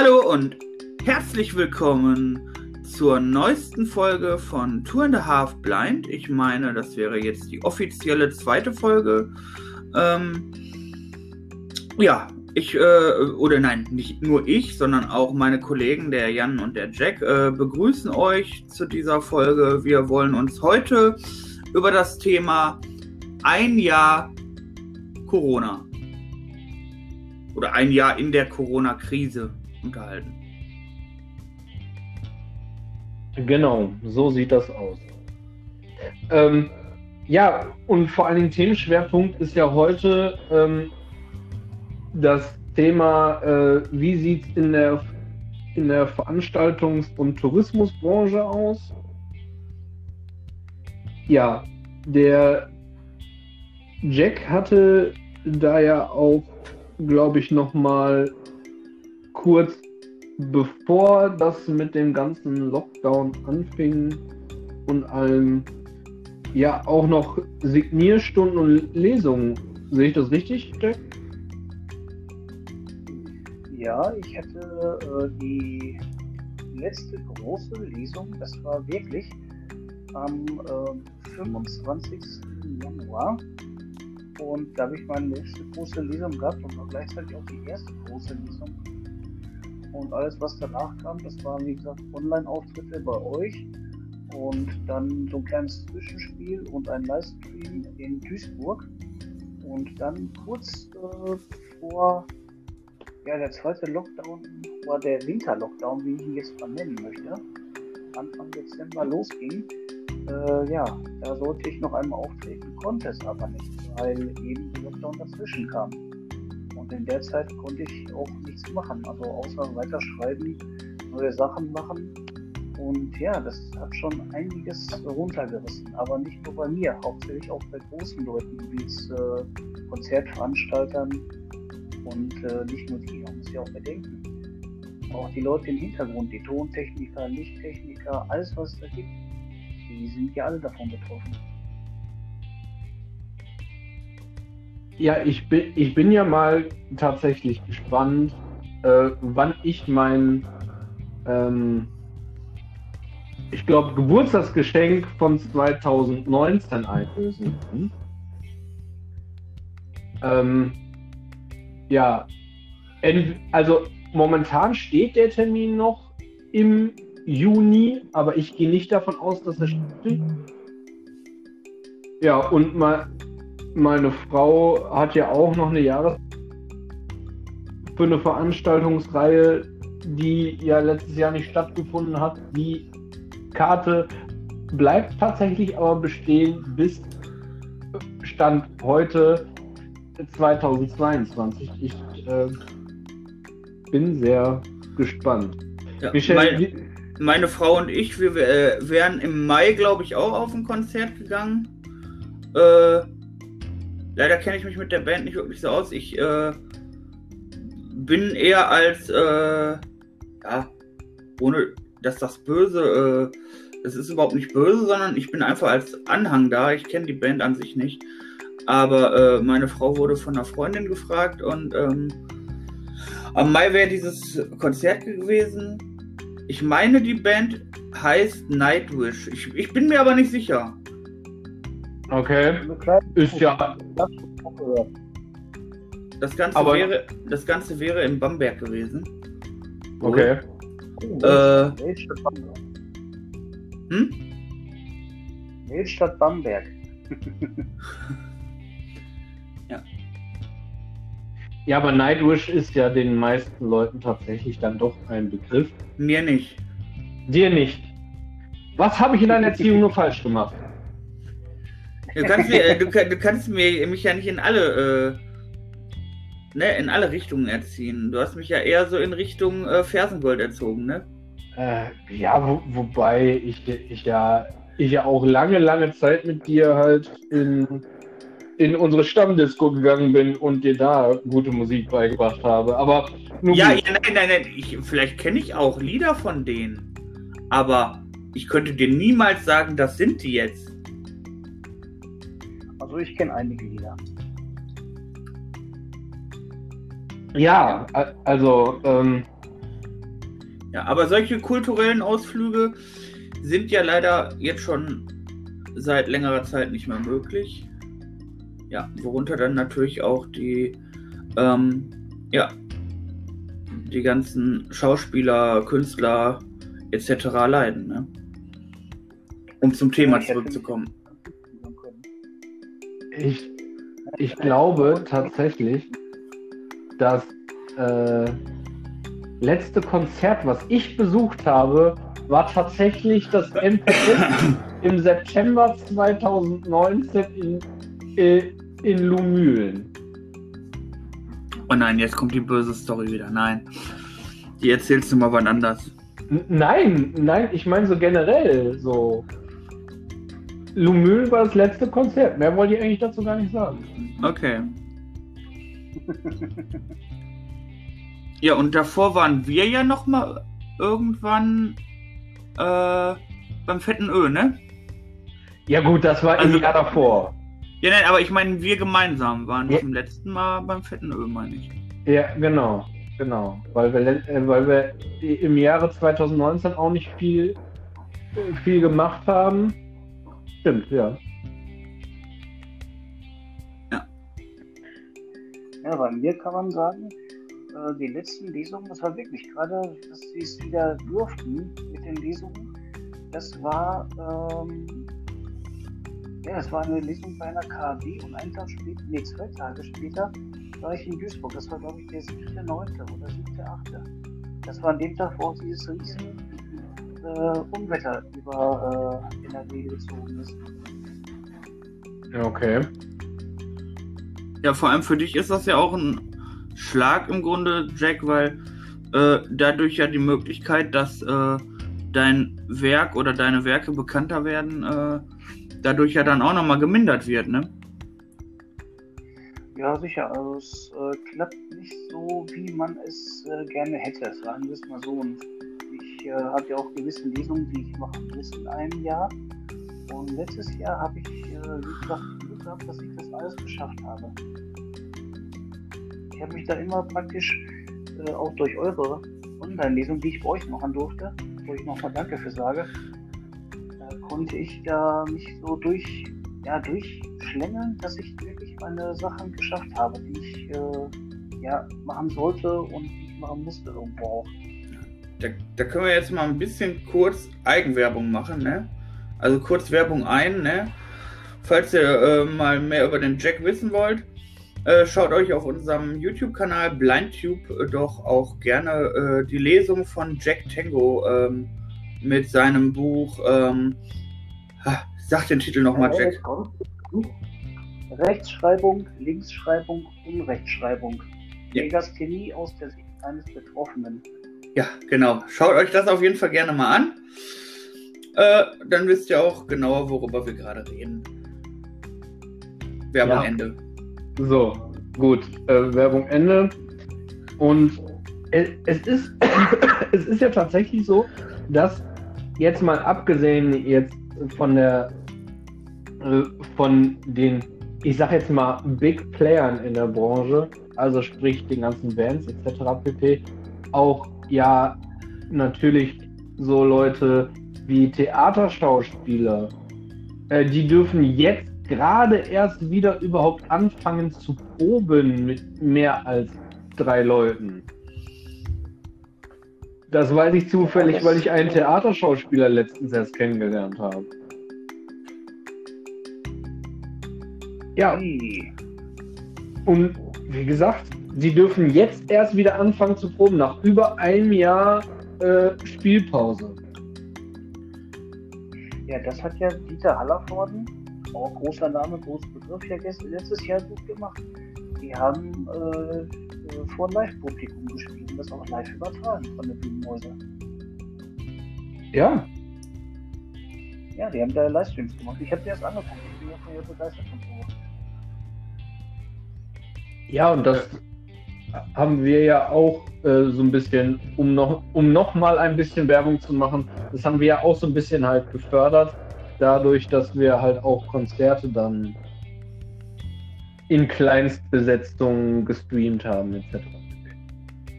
Hallo und herzlich willkommen zur neuesten Folge von Two and a Half Blind. Ich meine, das wäre jetzt die offizielle zweite Folge. Ähm, ja, ich, äh, oder nein, nicht nur ich, sondern auch meine Kollegen, der Jan und der Jack, äh, begrüßen euch zu dieser Folge. Wir wollen uns heute über das Thema ein Jahr Corona oder ein Jahr in der Corona-Krise unterhalten. Genau, so sieht das aus. Ähm, ja, und vor allen Dingen Themenschwerpunkt ist ja heute ähm, das Thema, äh, wie sieht es in der, in der Veranstaltungs- und Tourismusbranche aus? Ja, der Jack hatte da ja auch, glaube ich, nochmal kurz bevor das mit dem ganzen Lockdown anfing und allem, ja auch noch Signierstunden und Lesungen. Sehe ich das richtig, Jack? Ja, ich hatte äh, die letzte große Lesung, das war wirklich am äh, 25. Januar. Und da habe ich meine letzte große Lesung gehabt und war gleichzeitig auch die erste große Lesung und alles, was danach kam, das waren wie gesagt Online-Auftritte bei euch und dann so ein kleines Zwischenspiel und ein Livestream in Duisburg. Und dann kurz äh, vor ja, der zweite Lockdown war der Winter-Lockdown, wie ich ihn jetzt mal nennen möchte. Anfang Dezember losging. Äh, ja, da sollte ich noch einmal auftreten, konnte es aber nicht, weil eben der Lockdown dazwischen kam. Und in der Zeit konnte ich auch nichts machen, also außer weiterschreiben, neue Sachen machen. Und ja, das hat schon einiges runtergerissen, aber nicht nur bei mir, hauptsächlich auch bei großen Leuten, wie es äh, Konzertveranstaltern und äh, nicht nur die, man muss ja auch bedenken. Auch die Leute im Hintergrund, die Tontechniker, Lichttechniker, alles was es da gibt, die sind ja alle davon betroffen. Ja, ich bin, ich bin ja mal tatsächlich gespannt, äh, wann ich mein, ähm, ich glaube, Geburtstagsgeschenk von 2019 einlösen kann. Ähm, ja, also momentan steht der Termin noch im Juni, aber ich gehe nicht davon aus, dass er stimmt. Ja, und mal meine Frau hat ja auch noch eine Jahres für eine Veranstaltungsreihe, die ja letztes Jahr nicht stattgefunden hat. Die Karte bleibt tatsächlich aber bestehen bis Stand heute 2022. Ich äh, bin sehr gespannt. Ja, Michel, meine, meine, Frau und ich, wir äh, wären im Mai, glaube ich, auch auf ein Konzert gegangen. Äh, Leider kenne ich mich mit der Band nicht wirklich so aus. Ich äh, bin eher als, äh, ja, ohne dass das böse, äh, das ist überhaupt nicht böse, sondern ich bin einfach als Anhang da. Ich kenne die Band an sich nicht. Aber äh, meine Frau wurde von einer Freundin gefragt und ähm, am Mai wäre dieses Konzert gewesen. Ich meine, die Band heißt Nightwish. Ich, ich bin mir aber nicht sicher. Okay. Ist ja. Das Ganze, Aber wäre, das Ganze wäre in Bamberg gewesen. Okay. Oh, äh, Bamberg. Hm? Mehlstadt Bamberg. ja. Ja, aber Nightwish ist ja den meisten Leuten tatsächlich dann doch ein Begriff. Mir nicht. Dir nicht. Was habe ich in deiner Erziehung nur falsch gemacht? Du kannst, mir, du, du, kannst mir, mich ja nicht in alle, äh, ne, in alle Richtungen erziehen. Du hast mich ja eher so in Richtung äh, Fersengold erzogen, ne? Äh, ja, wo, wobei ich, ich ja ich ja auch lange, lange Zeit mit dir halt in, in unsere Stammdisco gegangen bin und dir da gute Musik beigebracht habe. Aber ja, ja, nein, nein, nein. Ich, vielleicht kenne ich auch Lieder von denen. Aber ich könnte dir niemals sagen, das sind die jetzt. Also ich kenne einige Lieder. Ja, also ähm, Ja, aber solche kulturellen Ausflüge sind ja leider jetzt schon seit längerer Zeit nicht mehr möglich. Ja, worunter dann natürlich auch die, ähm, ja, die ganzen Schauspieler, Künstler etc. leiden. Ne? Um zum Thema zurückzukommen. Ich, ich glaube tatsächlich, das äh, letzte Konzert, was ich besucht habe, war tatsächlich das MPS im September 2019 in, äh, in Lumülen. Oh nein, jetzt kommt die böse Story wieder. Nein. Die erzählst du mal wann anders. N nein, nein, ich meine so generell so. Lumülen war das letzte Konzert. Mehr wollte ich eigentlich dazu gar nicht sagen. Okay. ja, und davor waren wir ja noch mal irgendwann äh, beim fetten Ö, ne? Ja gut, das war also, im Jahr davor. Ja, nein, aber ich meine, wir gemeinsam waren ja. zum letzten Mal beim fetten Ö, meine ich. Ja, genau, genau. Weil wir, äh, weil wir im Jahre 2019 auch nicht viel, viel gemacht haben. Stimmt, ja. Ja. Ja, bei mir kann man sagen, äh, die letzten Lesungen, das war wirklich gerade, dass sie es wieder durften mit den Lesungen. Das war, ähm, ja, das war eine Lesung bei einer KAB und einen Tag später, nee, zwei Tage später war ich in Duisburg. Das war, glaube ich, der 7.9. oder 7.8. Das war an dem Tag, wo auch dieses riesen äh, Unwetter über äh, NRW gezogen ist. Okay. Ja, vor allem für dich ist das ja auch ein Schlag im Grunde, Jack, weil äh, dadurch ja die Möglichkeit, dass äh, dein Werk oder deine Werke bekannter werden, äh, dadurch ja dann auch nochmal gemindert wird, ne? Ja, sicher. Also es äh, klappt nicht so, wie man es äh, gerne hätte, sagen wir es mal so. Und ich äh, habe ja auch gewisse Lesungen, die ich machen muss in einem Jahr. Und letztes Jahr habe ich, äh, gesagt, Glück gehabt, dass ich das alles geschafft habe. Ich habe mich da immer praktisch äh, auch durch eure Online-Lesung, die ich bei euch machen durfte, wo ich nochmal Danke für sage, da konnte ich da mich so durch, ja, durchschlängeln, dass ich wirklich meine Sachen geschafft habe, die ich äh, ja, machen sollte und die ich machen musste irgendwo auch. Da, da, können wir jetzt mal ein bisschen kurz Eigenwerbung machen, ne? Also kurz Werbung ein, ne? Falls ihr äh, mal mehr über den Jack wissen wollt, äh, schaut euch auf unserem YouTube-Kanal BlindTube äh, doch auch gerne äh, die Lesung von Jack Tango ähm, mit seinem Buch. Ähm, sag den Titel nochmal, Jack. Rechtschreibung, Linksschreibung, Unrechtschreibung. Ja. Legasthenie aus der Sicht eines Betroffenen. Ja, genau. Schaut euch das auf jeden Fall gerne mal an. Äh, dann wisst ihr auch genauer, worüber wir gerade reden. Werbung ja. Ende. So, gut. Äh, Werbung Ende. Und es ist, es ist ja tatsächlich so, dass jetzt mal abgesehen jetzt von der äh, von den, ich sag jetzt mal, Big Playern in der Branche, also sprich den ganzen Bands etc. pp, auch ja natürlich so Leute wie Theaterschauspieler, äh, die dürfen jetzt gerade erst wieder überhaupt anfangen zu proben mit mehr als drei Leuten. Das weiß ich zufällig, weil ich einen Theaterschauspieler letztens erst kennengelernt habe. Ja. Und wie gesagt, sie dürfen jetzt erst wieder anfangen zu proben, nach über einem Jahr äh, Spielpause. Ja, das hat ja Dieter Hallervorden auch großer Name, großer Begriff, ja letztes Jahr gut gemacht. Die haben äh, äh vor Live-Publikum gespielt und das auch live übertragen von der Bühnenhäuser. Ja. Ja, die haben da Livestreams gemacht. Ich habe dir das angeguckt. Ich bin ja von ihr begeistert von sowas. Ja, und das haben wir ja auch äh, so ein bisschen, um noch, um noch mal ein bisschen Werbung zu machen, das haben wir ja auch so ein bisschen halt gefördert dadurch, dass wir halt auch Konzerte dann in Kleinstbesetzung gestreamt haben, etc.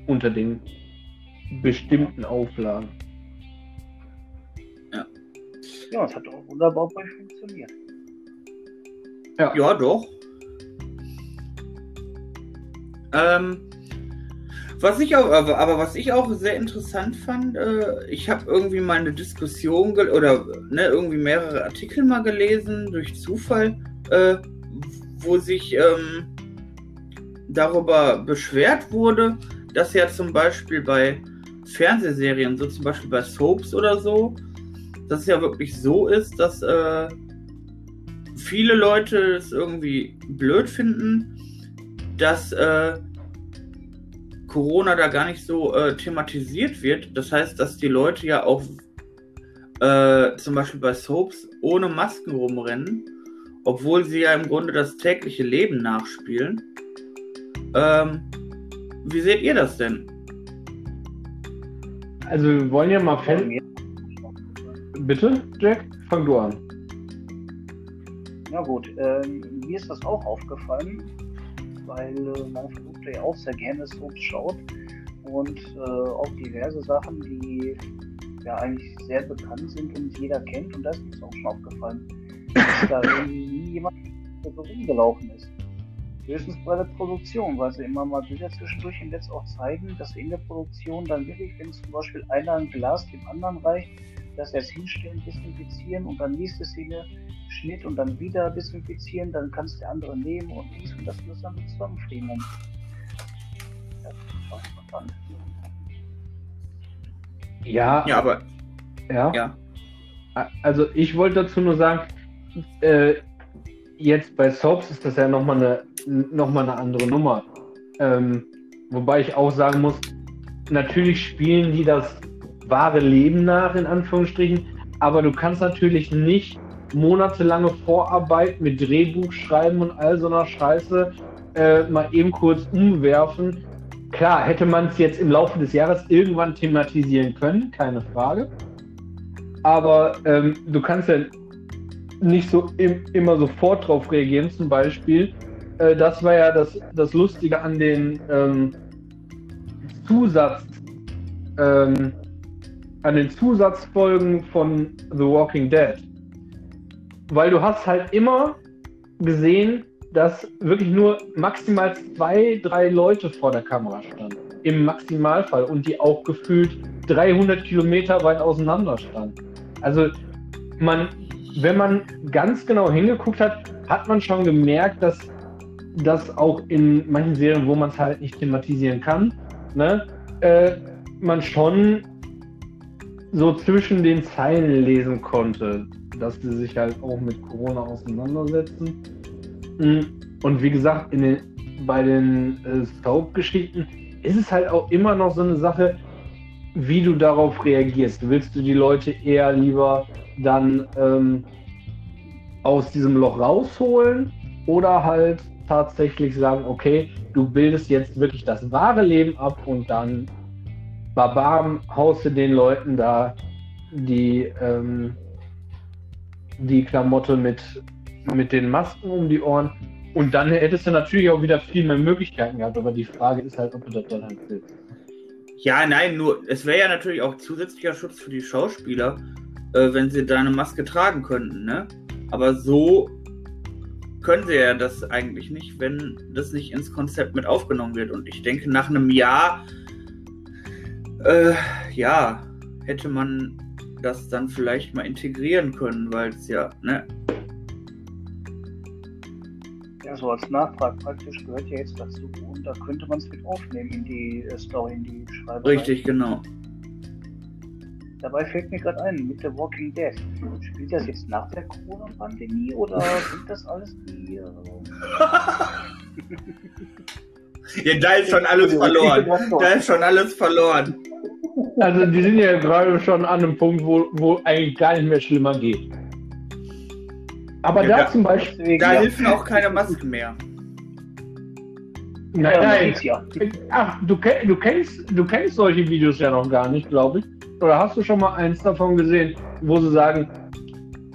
Unter den bestimmten Auflagen. Ja. Ja, es hat auch wunderbar bei funktioniert. Ja, ja doch. Ähm, was ich auch, aber, was ich auch sehr interessant fand, äh, ich habe irgendwie mal eine Diskussion oder ne, irgendwie mehrere Artikel mal gelesen durch Zufall, äh, wo sich ähm, darüber beschwert wurde, dass ja zum Beispiel bei Fernsehserien, so zum Beispiel bei Soaps oder so, dass es ja wirklich so ist, dass äh, viele Leute es irgendwie blöd finden, dass äh, Corona da gar nicht so äh, thematisiert wird. Das heißt, dass die Leute ja auch äh, zum Beispiel bei Soaps ohne Masken rumrennen, obwohl sie ja im Grunde das tägliche Leben nachspielen. Ähm, wie seht ihr das denn? Also wir wollen ja mal fan. Bitte, Jack? Fang du an. Ja gut, ähm, mir ist das auch aufgefallen, weil meine Verlobte ja auch sehr gerne Soaps schaut und äh, auch diverse Sachen, die ja eigentlich sehr bekannt sind und jeder kennt und das ist mir auch schon aufgefallen, dass da irgendwie nie jemand so rumgelaufen ist. Höchstens bei der Produktion, weil sie immer mal wieder zwischendurch im Netz auch zeigen, dass in der Produktion dann wirklich, wenn zum Beispiel einer ein Glas dem anderen reicht, dass er es hinstellen, desinfizieren und dann nächste Szene Schnitt und dann wieder desinfizieren, dann kannst der andere nehmen und dies und das das dann zusammenfrieren. Das ist Ja, ja, aber ja. ja. Also ich wollte dazu nur sagen, äh, jetzt bei Soaps ist das ja nochmal eine, noch eine andere Nummer. Ähm, wobei ich auch sagen muss, natürlich spielen die das wahre Leben nach, in Anführungsstrichen, aber du kannst natürlich nicht monatelange Vorarbeit mit Drehbuch schreiben und all so einer Scheiße äh, mal eben kurz umwerfen. Klar, hätte man es jetzt im Laufe des Jahres irgendwann thematisieren können, keine Frage. Aber ähm, du kannst ja nicht so im, immer sofort drauf reagieren. Zum Beispiel, äh, das war ja das, das Lustige an den ähm, Zusatz, ähm, an den Zusatzfolgen von The Walking Dead. Weil du hast halt immer gesehen, dass wirklich nur maximal zwei, drei Leute vor der Kamera standen. Im Maximalfall. Und die auch gefühlt 300 Kilometer weit auseinander standen. Also man, wenn man ganz genau hingeguckt hat, hat man schon gemerkt, dass das auch in manchen Serien, wo man es halt nicht thematisieren kann, ne, äh, man schon so zwischen den Zeilen lesen konnte, dass sie sich halt auch mit Corona auseinandersetzen. Mm, und wie gesagt, in den, bei den äh, Soap-Geschichten ist es halt auch immer noch so eine Sache, wie du darauf reagierst. Willst du die Leute eher lieber dann ähm, aus diesem Loch rausholen oder halt tatsächlich sagen, okay, du bildest jetzt wirklich das wahre Leben ab und dann Barbaren haust du den Leuten da die, ähm, die Klamotte mit, mit den Masken um die Ohren. Und dann hättest du natürlich auch wieder viel mehr Möglichkeiten gehabt, aber die Frage ist halt, ob du das dann halt willst. Ja, nein, nur es wäre ja natürlich auch zusätzlicher Schutz für die Schauspieler, äh, wenn sie deine Maske tragen könnten, ne? Aber so können sie ja das eigentlich nicht, wenn das nicht ins Konzept mit aufgenommen wird. Und ich denke, nach einem Jahr äh, ja, hätte man das dann vielleicht mal integrieren können, weil es ja, ne? Ja, so als Nachtrag praktisch gehört ja jetzt dazu und da könnte man es mit aufnehmen in die äh, Story, in die Schreiberei. Richtig, genau. Dabei fällt mir gerade ein, mit The Walking Dead. Spielt das jetzt nach der Corona-Pandemie oder sind das alles die. Äh... Ja, da ist schon alles verloren. Da ist schon alles verloren. Also die sind ja gerade schon an einem Punkt, wo, wo eigentlich gar nicht mehr schlimmer geht. Aber ja, da, zum Beispiel. Da ja. helfen auch keine Masken mehr. Nein, nein. Ach, du, du, kennst, du kennst solche Videos ja noch gar nicht, glaube ich. Oder hast du schon mal eins davon gesehen, wo sie sagen,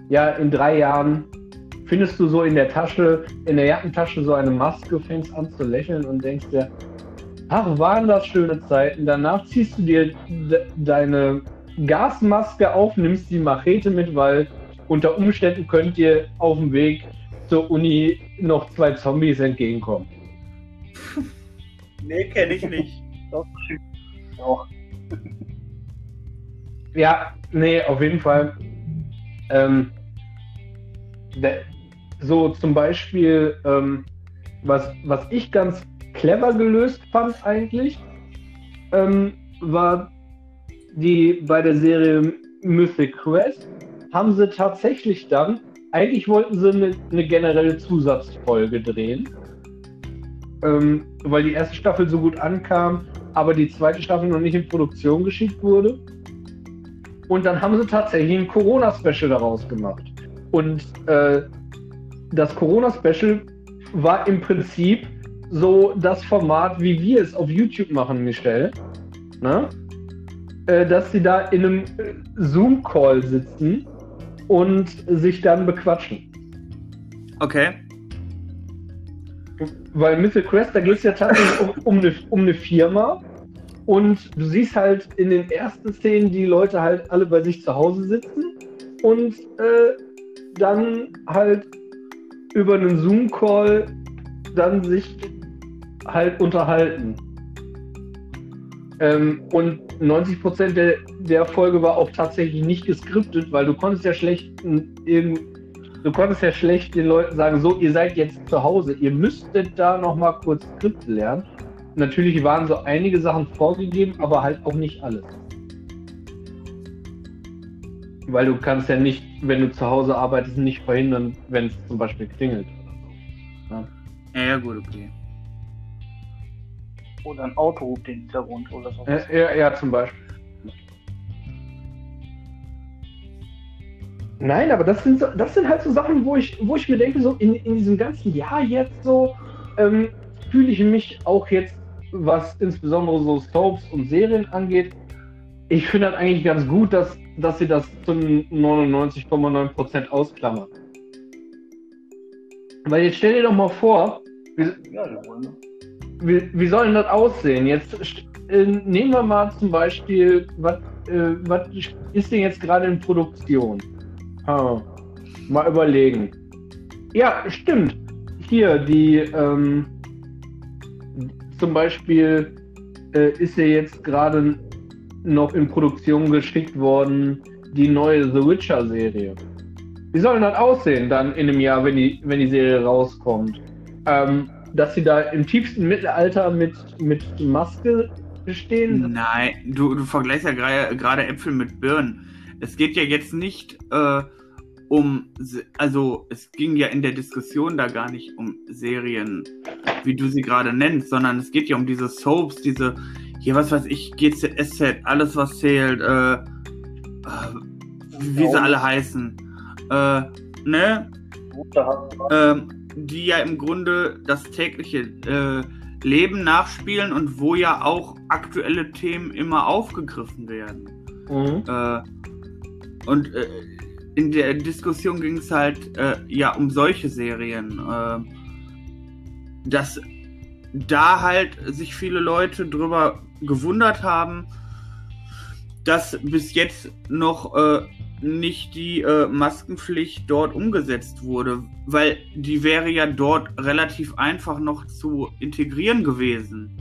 ja, in drei Jahren findest du so in der Tasche, in der Jackentasche so eine Maske, fängst an zu lächeln und denkst dir, ach, waren das schöne Zeiten. Danach ziehst du dir de deine Gasmaske auf, nimmst die Machete mit, weil unter Umständen könnt ihr auf dem Weg zur Uni noch zwei Zombies entgegenkommen. nee, kenne ich nicht. Auch. Ja, nee, auf jeden Fall. Ähm, so zum Beispiel, ähm, was, was ich ganz clever gelöst fand eigentlich, ähm, war die bei der Serie Mythic Quest haben sie tatsächlich dann, eigentlich wollten sie eine, eine generelle Zusatzfolge drehen, ähm, weil die erste Staffel so gut ankam, aber die zweite Staffel noch nicht in Produktion geschickt wurde. Und dann haben sie tatsächlich ein Corona-Special daraus gemacht. Und äh, das Corona-Special war im Prinzip so das Format, wie wir es auf YouTube machen, Michelle. Ne? Äh, dass sie da in einem Zoom-Call sitzen und sich dann bequatschen. Okay. Weil Mythic Quest, da geht es ja tatsächlich um, um, eine, um eine Firma und du siehst halt in den ersten Szenen die Leute halt alle bei sich zu Hause sitzen und äh, dann halt über einen Zoom-Call dann sich halt unterhalten. Ähm, und 90% der, der Folge war auch tatsächlich nicht geskriptet, weil du konntest ja schlecht du konntest ja schlecht den Leuten sagen, so, ihr seid jetzt zu Hause, ihr müsstet da nochmal kurz Skript lernen. Natürlich waren so einige Sachen vorgegeben, aber halt auch nicht alles. Weil du kannst ja nicht, wenn du zu Hause arbeitest, nicht verhindern, wenn es zum Beispiel klingelt. Ja, ja, gut, okay. Oder ein Auto ruft den Hintergrund oder so. Ja, ja, ja, zum Beispiel. Nein, aber das sind, so, das sind halt so Sachen, wo ich, wo ich mir denke, so in, in diesem ganzen Jahr jetzt so, ähm, fühle ich mich auch jetzt was insbesondere so Soaps und Serien angeht, ich finde das eigentlich ganz gut, dass, dass sie das zu 99,9% ausklammern. Weil jetzt stell dir doch mal vor, wie, wie, wie soll denn das aussehen? Jetzt äh, nehmen wir mal zum Beispiel, was äh, ist denn jetzt gerade in Produktion? Ha, mal überlegen. Ja, stimmt. Hier, die, ähm, zum Beispiel äh, ist ja jetzt gerade noch in Produktion geschickt worden die neue The Witcher-Serie. Wie soll das aussehen dann in einem Jahr, wenn die, wenn die Serie rauskommt? Ähm, dass sie da im tiefsten Mittelalter mit, mit Maske stehen? Nein, du, du vergleichst ja gerade Äpfel mit Birnen. Es geht ja jetzt nicht äh, um, also es ging ja in der Diskussion da gar nicht um Serien, wie du sie gerade nennst, sondern es geht ja um diese Soaps, diese, hier was weiß ich, GZSZ, alles was zählt, äh, äh, wie sie alle heißen, äh, ne? Äh, die ja im Grunde das tägliche äh, Leben nachspielen und wo ja auch aktuelle Themen immer aufgegriffen werden. Mhm. Äh, und äh, in der Diskussion ging es halt äh, ja um solche Serien, äh, dass da halt sich viele Leute drüber gewundert haben, dass bis jetzt noch äh, nicht die äh, Maskenpflicht dort umgesetzt wurde, weil die wäre ja dort relativ einfach noch zu integrieren gewesen.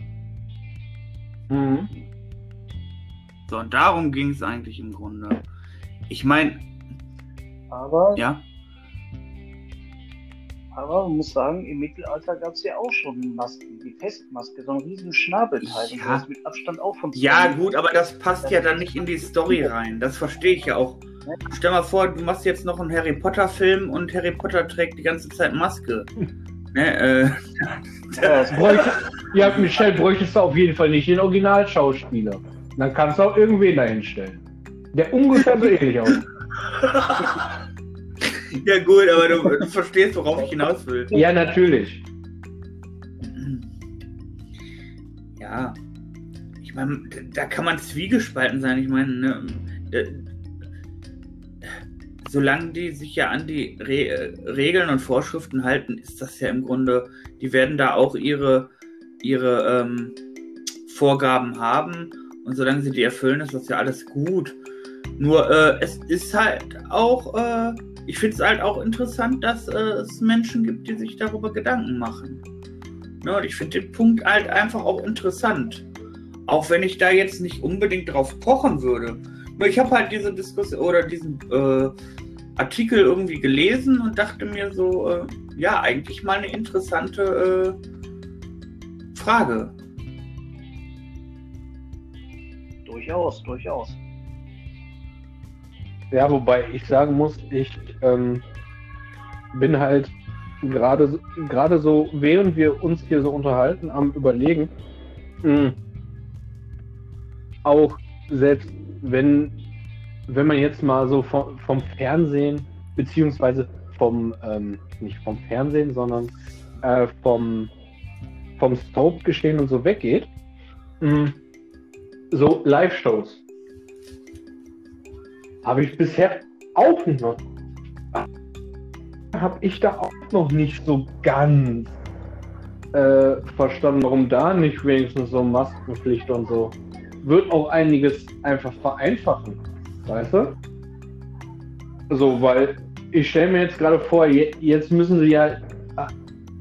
Mhm. So, und darum ging es eigentlich im Grunde. Ich meine, aber. Ja. Aber man muss sagen, im Mittelalter gab es ja auch schon Masken, die Festmaske, so ein riesen Schnabelteil, ja. das mit Abstand auch von Ja, gut, aber das passt ja dann nicht in die Story rein. Das verstehe ich ja auch. Stell mal vor, du machst jetzt noch einen Harry Potter Film und Harry Potter trägt die ganze Zeit Maske. ne, äh, ja, bräuchte, ja, Michelle bräuchtest du auf jeden Fall nicht den Originalschauspieler. Dann kannst du auch irgendwen dahinstellen. Der ungefähr so ähnlich aussieht. ja gut, aber du, du, verstehst, worauf ich hinaus will. Ja, natürlich. Ja. Ich meine, da kann man zwiegespalten sein. Ich meine, ne, äh, solange die sich ja an die Re Regeln und Vorschriften halten, ist das ja im Grunde, die werden da auch ihre, ihre, ähm, Vorgaben haben und solange sie die erfüllen, ist das ja alles gut. Nur äh, es ist halt auch, äh, ich finde es halt auch interessant, dass äh, es Menschen gibt, die sich darüber Gedanken machen. Ne, und ich finde den Punkt halt einfach auch interessant. Auch wenn ich da jetzt nicht unbedingt drauf pochen würde. Nur ich habe halt diese Diskussion oder diesen äh, Artikel irgendwie gelesen und dachte mir so, äh, ja, eigentlich mal eine interessante äh, Frage. Durchaus, durchaus. Ja, wobei ich sagen muss, ich ähm, bin halt gerade gerade so, während wir uns hier so unterhalten, am überlegen, mh, auch selbst wenn, wenn man jetzt mal so vom, vom Fernsehen, beziehungsweise vom, ähm, nicht vom Fernsehen, sondern äh, vom, vom Soap-Geschehen und so weggeht, mh, so Live-Shows habe ich bisher auch noch. Habe ich da auch noch nicht so ganz äh, verstanden, warum da nicht wenigstens so Maskenpflicht und so. Wird auch einiges einfach vereinfachen, weißt du? So, weil ich stelle mir jetzt gerade vor, jetzt müssen sie ja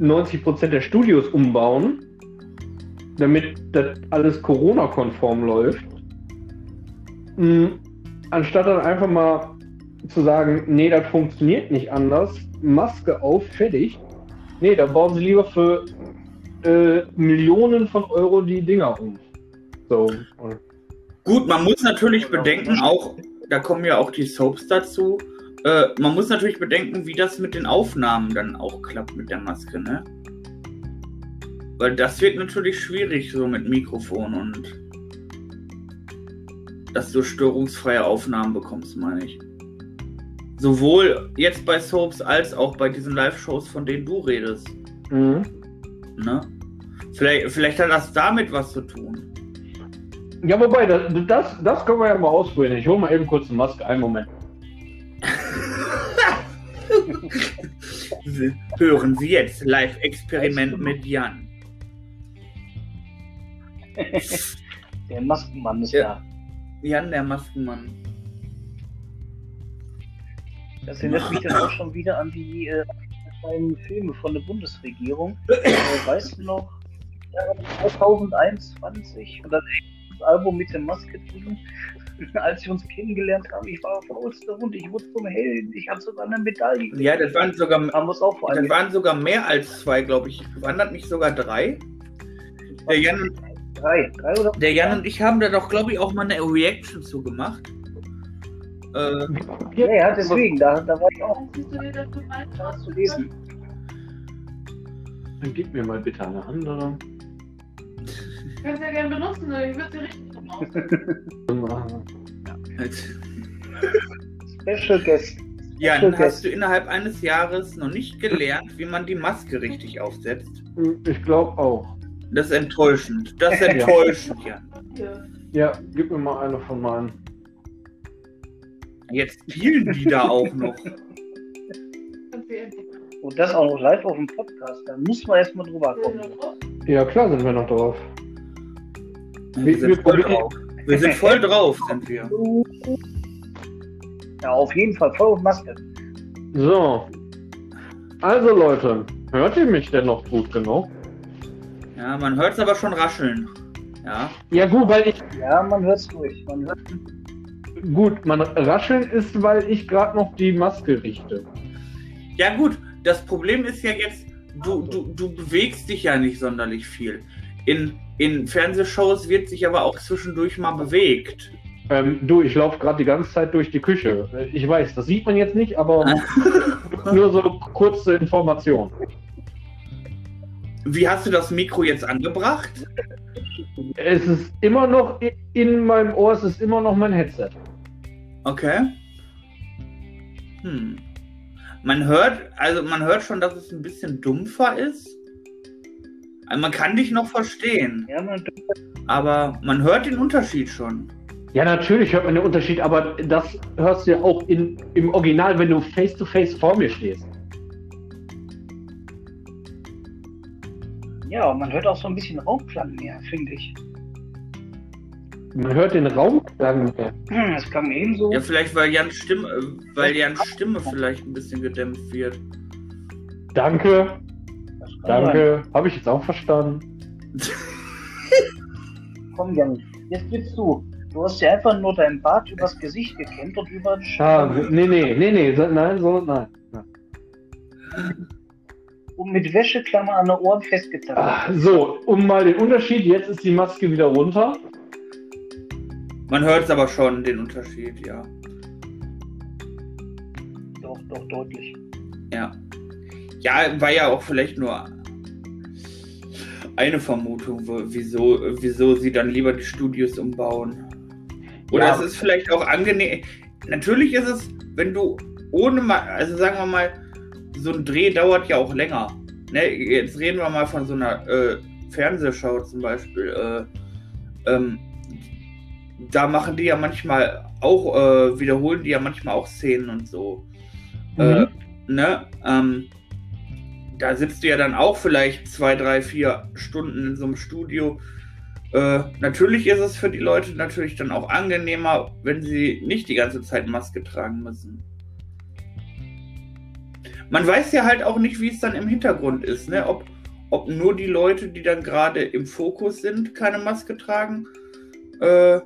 90% der Studios umbauen, damit das alles Corona-konform läuft. Mhm anstatt dann einfach mal zu sagen, nee, das funktioniert nicht anders, Maske auf, fertig. Nee, da bauen sie lieber für äh, Millionen von Euro die Dinger um. So. Gut, man muss natürlich bedenken, auch, da kommen ja auch die Soaps dazu, äh, man muss natürlich bedenken, wie das mit den Aufnahmen dann auch klappt mit der Maske, ne? Weil das wird natürlich schwierig, so mit Mikrofon und dass du störungsfreie Aufnahmen bekommst, meine ich. Sowohl jetzt bei Soaps als auch bei diesen Live-Shows, von denen du redest. Mhm. Ne? Vielleicht, vielleicht hat das damit was zu tun. Ja, wobei, das, das, das können wir ja mal ausprobieren. Ich hole mal eben kurz eine Maske. Einen Moment. Hören Sie jetzt Live-Experiment mit Jan. Der Maskenmann ist ja. da. Jan, der Maskenmann. Das erinnert mich dann auch schon wieder an die äh, Filme von der Bundesregierung. äh, weißt du noch, 2021 und das Album mit der Maske drin, als wir uns kennengelernt haben, ich war faulster Hund, ich wurde zum Helden, ich habe sogar eine Medaille. Ja, das waren sogar, haben auch vor das waren sogar mehr als zwei, glaube ich. Das nicht sogar drei? Der Jan, drei. drei oder Der Jan und ich haben da doch, glaube ich, auch mal eine Reaction zu gemacht. Äh, ja, ja, deswegen, da, da war ich auch. Dann gib mir mal bitte eine andere. Kannst ja gerne benutzen, ne? ich würde sie richtig Special Guest. Jan, hast du innerhalb eines Jahres noch nicht gelernt, wie man die Maske richtig aufsetzt? Ich glaube auch. Das ist enttäuschend. Das ist enttäuschend, ja. Ja, gib mir mal eine von meinen. Jetzt spielen die da auch noch. Und das auch noch live auf dem Podcast. Da muss man erstmal drüber kommen. Ja, klar sind wir noch drauf. Wir, wir, sind, voll drauf. wir sind voll drauf, sind wir. Ja, auf jeden Fall voll auf Maske. So. Also Leute, hört ihr mich denn noch gut genug? Ja, man hört es aber schon rascheln. Ja. Ja, gut, weil ich. Ja, man hört es durch. Man hört Gut, man rascheln ist, weil ich gerade noch die Maske richte. Ja, gut. Das Problem ist ja jetzt, du, du, du bewegst dich ja nicht sonderlich viel. In, in Fernsehshows wird sich aber auch zwischendurch mal bewegt. Ähm, du, ich laufe gerade die ganze Zeit durch die Küche. Ich weiß, das sieht man jetzt nicht, aber nur so kurze Information. Wie hast du das Mikro jetzt angebracht? Es ist immer noch in meinem Ohr, es ist immer noch mein Headset. Okay. Hm. Man hört, also man hört schon, dass es ein bisschen dumpfer ist. Also man kann dich noch verstehen. Ja, man aber man hört den Unterschied schon. Ja, natürlich hört man den Unterschied, aber das hörst du ja auch in, im Original, wenn du face to face vor mir stehst. Ja, man hört auch so ein bisschen Raumklang mehr, finde ich. Man hört den Raumklang mehr. Es klang ebenso. Ja, vielleicht weil Jans Stimme, äh, weil Jans Stimme vielleicht ein bisschen gedämpft wird. Danke, Das. Danke. Habe ich jetzt auch verstanden. Komm, Jan, jetzt gibst du. Du hast dir einfach nur dein Bart übers Gesicht gekämmt und über den Ah, Schal nee, nee, nee, nee, so, nein, so, nein. nein. und mit Wäscheklammer an den Ohren festgetackert. Ah, so, um mal den Unterschied, jetzt ist die Maske wieder runter. Man hört es aber schon, den Unterschied, ja. Doch, doch, deutlich. Ja. Ja, war ja auch vielleicht nur eine Vermutung, wieso, wieso sie dann lieber die Studios umbauen. Oder Ja. es ist vielleicht auch angenehm. Natürlich ist es, wenn du ohne mal, also sagen wir mal, so ein Dreh dauert ja auch länger. Ne? Jetzt reden wir mal von so einer äh, Fernsehschau zum Beispiel. Äh, ähm, da machen die ja manchmal auch, äh, wiederholen die ja manchmal auch Szenen und so. Äh, ne? Ähm, da sitzt du ja dann auch vielleicht zwei, drei, vier Stunden in so einem Studio. Äh, natürlich ist es für die Leute natürlich dann auch angenehmer, wenn sie nicht die ganze Zeit Maske tragen müssen. Man weiß ja halt auch nicht, wie es dann im Hintergrund ist, ne? Ob, ob nur die Leute, die dann gerade im Fokus sind, keine Maske tragen äh,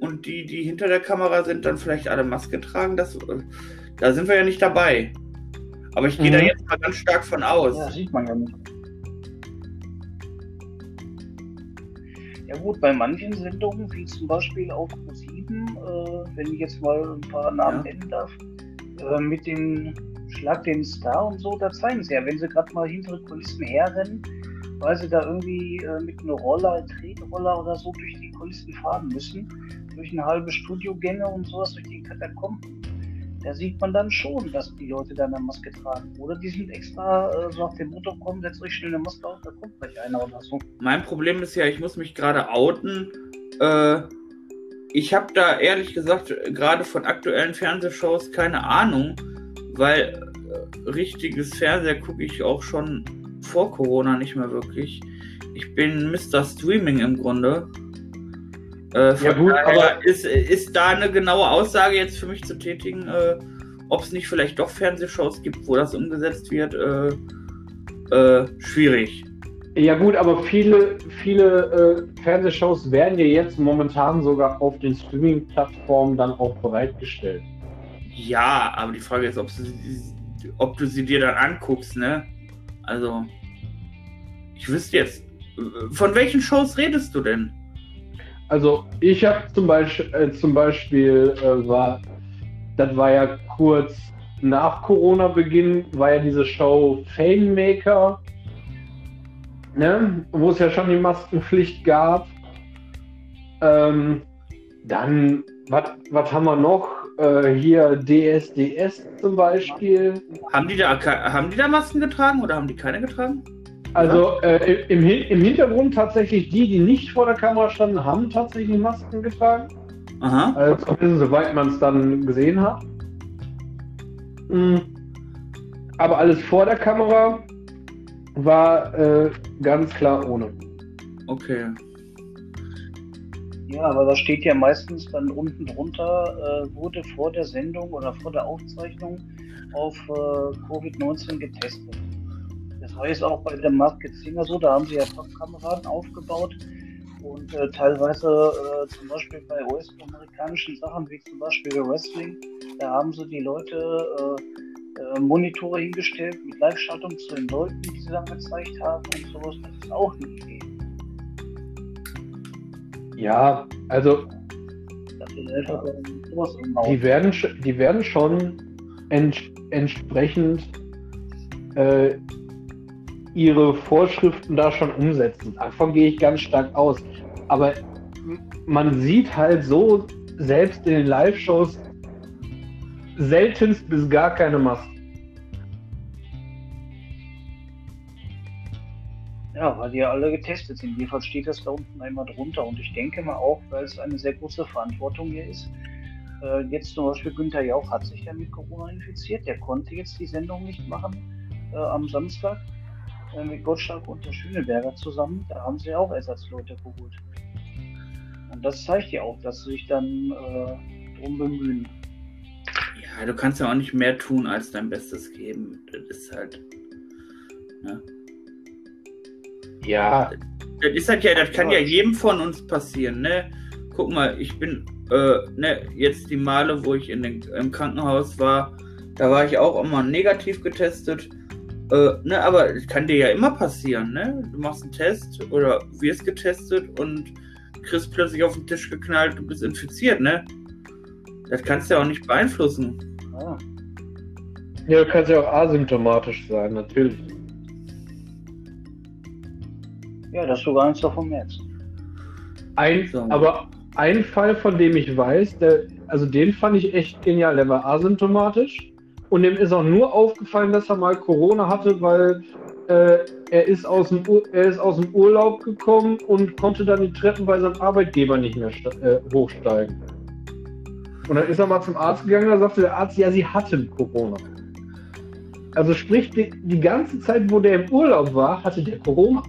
und die, die hinter der Kamera sind, dann vielleicht alle Maske tragen. Das, äh, da sind wir ja nicht dabei. Aber ich gehe da Mhm. jetzt mal ganz stark von aus. Ja, sieht man ja nicht. Ja gut, bei manchen Sendungen, wie zum Beispiel auf Pro7, äh, wenn ich jetzt mal ein paar Namen Ja. nennen darf, äh, mit dem Schlag den Star und so, da zeigen sie ja, wenn sie gerade mal hinter die Kulissen herrennen, weil sie da irgendwie äh, mit einem Roller, Tretroller oder so durch die Kulissen fahren müssen, durch eine halbe Studiogänge und sowas, durch die Katakomben. Da sieht man dann schon, dass die Leute da eine Maske tragen. Oder die sind extra äh, so auf dem Motto, komm, setzt euch schnell eine Maske auf, da kommt gleich einer oder so. Mein Problem ist ja, ich muss mich gerade outen. Äh, ich habe da ehrlich gesagt gerade von aktuellen Fernsehshows keine Ahnung, weil äh, richtiges Fernseher gucke ich auch schon vor Corona nicht mehr wirklich. Ich bin Mr. Streaming im Grunde. Äh, Ja, gut, aber- ist, ist da eine genaue Aussage jetzt für mich zu tätigen, äh, ob es nicht vielleicht doch Fernsehshows gibt, wo das umgesetzt wird, äh, äh, schwierig. Ja gut, aber viele, viele äh, Fernsehshows werden ja jetzt momentan sogar auf den Streaming-Plattformen dann auch bereitgestellt. Ja, aber die Frage ist, ob, sie, ob du sie dir dann anguckst, ne? Also, ich wüsste jetzt, von welchen Shows redest du denn? Also ich habe zum Beispiel, äh, zum Beispiel äh, war, das war ja kurz nach Corona-Beginn, war ja diese Show Fame Maker, ne? wo es ja schon die Maskenpflicht gab. Ähm, dann, was haben wir noch? Äh, hier DSDS zum Beispiel. Haben die, da, haben die da Masken getragen oder haben die keine getragen? Also äh, im, im Hintergrund tatsächlich die, die nicht vor der Kamera standen, haben tatsächlich Masken getragen. Aha. Also zumindest soweit man es dann gesehen hat. Mm. Aber alles vor der Kamera war äh, ganz klar ohne. Okay. Ja, aber da steht ja meistens dann unten drunter, äh, wurde vor der Sendung oder vor der Aufzeichnung auf äh, Covid-19 getestet. Heißt auch bei der Market Singer so, da haben sie ja Fachkameraden aufgebaut und äh, teilweise äh, zum Beispiel bei US-amerikanischen Sachen wie zum Beispiel Wrestling, da haben sie die Leute äh, äh, Monitore hingestellt mit Live-Schaltung zu den Leuten, die sie dann gezeigt haben und sowas. Das ist auch eine Idee. Ja, also die werden, die werden schon ents entsprechend äh, ihre Vorschriften da schon umsetzen. Davon gehe ich ganz stark aus. Aber man sieht halt so, selbst in den Live-Shows, seltenst bis gar keine Masken. Ja, weil die ja alle getestet sind. Jedenfalls steht das da unten einmal drunter. Und ich denke mal auch, weil es eine sehr große Verantwortung hier ist. Äh, jetzt zum Beispiel Günther Jauch hat sich ja mit Corona infiziert. Der konnte jetzt die Sendung nicht machen äh, am Samstag äh, mit Gottschalk und der Schöneberger zusammen. Da haben sie auch Ersatzleute geholt. Und das zeigt ja auch, dass sie sich dann äh, drum bemühen. Ja, du kannst ja auch nicht mehr tun, als dein Bestes geben. Das ist halt. Ne? Ja, Das ist halt ja, das kann ja jedem von uns passieren, ne? Guck mal, ich bin, äh, ne, jetzt die Male, wo ich in den, im Krankenhaus war, da war ich auch immer negativ getestet. Äh, ne, aber es kann dir ja immer passieren, ne? Du machst einen Test oder wirst getestet und kriegst plötzlich auf den Tisch geknallt, du bist infiziert, ne? Das kannst du ja auch nicht beeinflussen. Ja. ja, du kannst ja auch asymptomatisch sein, natürlich. ja, dass du gar nichts davon merkst. Ein, So. aber ein Fall, von dem ich weiß, der, also den fand ich echt genial. Der war asymptomatisch und dem ist auch nur aufgefallen, dass er mal Corona hatte, weil äh, er, ist aus dem, Ur- er ist aus dem Urlaub gekommen und konnte dann die Treppen bei seinem Arbeitgeber nicht mehr äh, hochsteigen. Und dann ist er mal zum Arzt gegangen, da sagte der Arzt, ja, sie hatten Corona. Also sprich, die, die ganze Zeit, wo der im Urlaub war, hatte der Corona.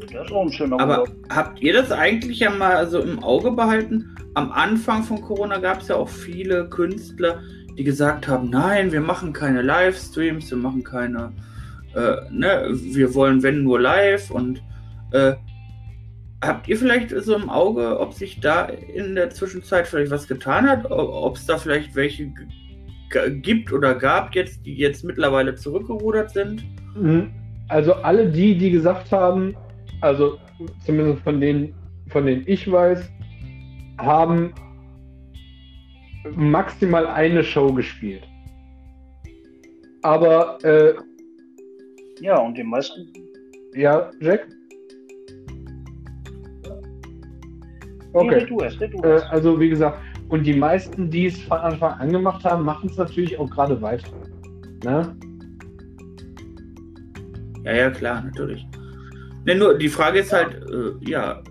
Das ist auch ein schöner Aber Urlaub. habt ihr das eigentlich ja mal so im Auge behalten? Am Anfang von Corona gab es ja auch viele Künstler, die gesagt haben, nein, wir machen keine Livestreams, wir machen keine, äh, ne, wir wollen wenn nur live und äh, habt ihr vielleicht so im Auge, ob sich da in der Zwischenzeit vielleicht was getan hat, ob es da vielleicht welche gibt oder gab jetzt, die jetzt mittlerweile zurückgerudert sind? Mhm. Also alle die, die gesagt haben, also zumindest von denen, von denen ich weiß, haben maximal eine Show gespielt. Aber äh, Ja, und die meisten, ja, Jack? nee, Okay. red du erst, red du Äh, also wie gesagt, und die meisten, die es von Anfang an gemacht haben, machen es natürlich auch gerade weiter. Ne? Ja, ja, klar, natürlich. Ne, nur die Frage ist halt, äh, ja,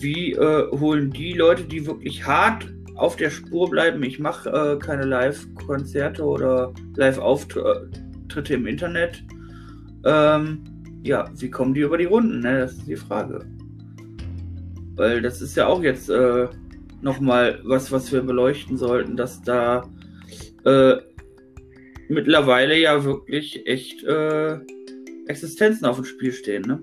wie äh, holen die Leute, die wirklich hart auf der Spur bleiben, ich mache äh, keine Live-Konzerte oder Live-Auftritte im Internet, ähm, ja, wie kommen die über die Runden, ne? Das ist die Frage. Weil das ist ja auch jetzt äh, nochmal was, was wir beleuchten sollten, dass da äh, mittlerweile ja wirklich echt äh, Existenzen auf dem Spiel stehen, ne?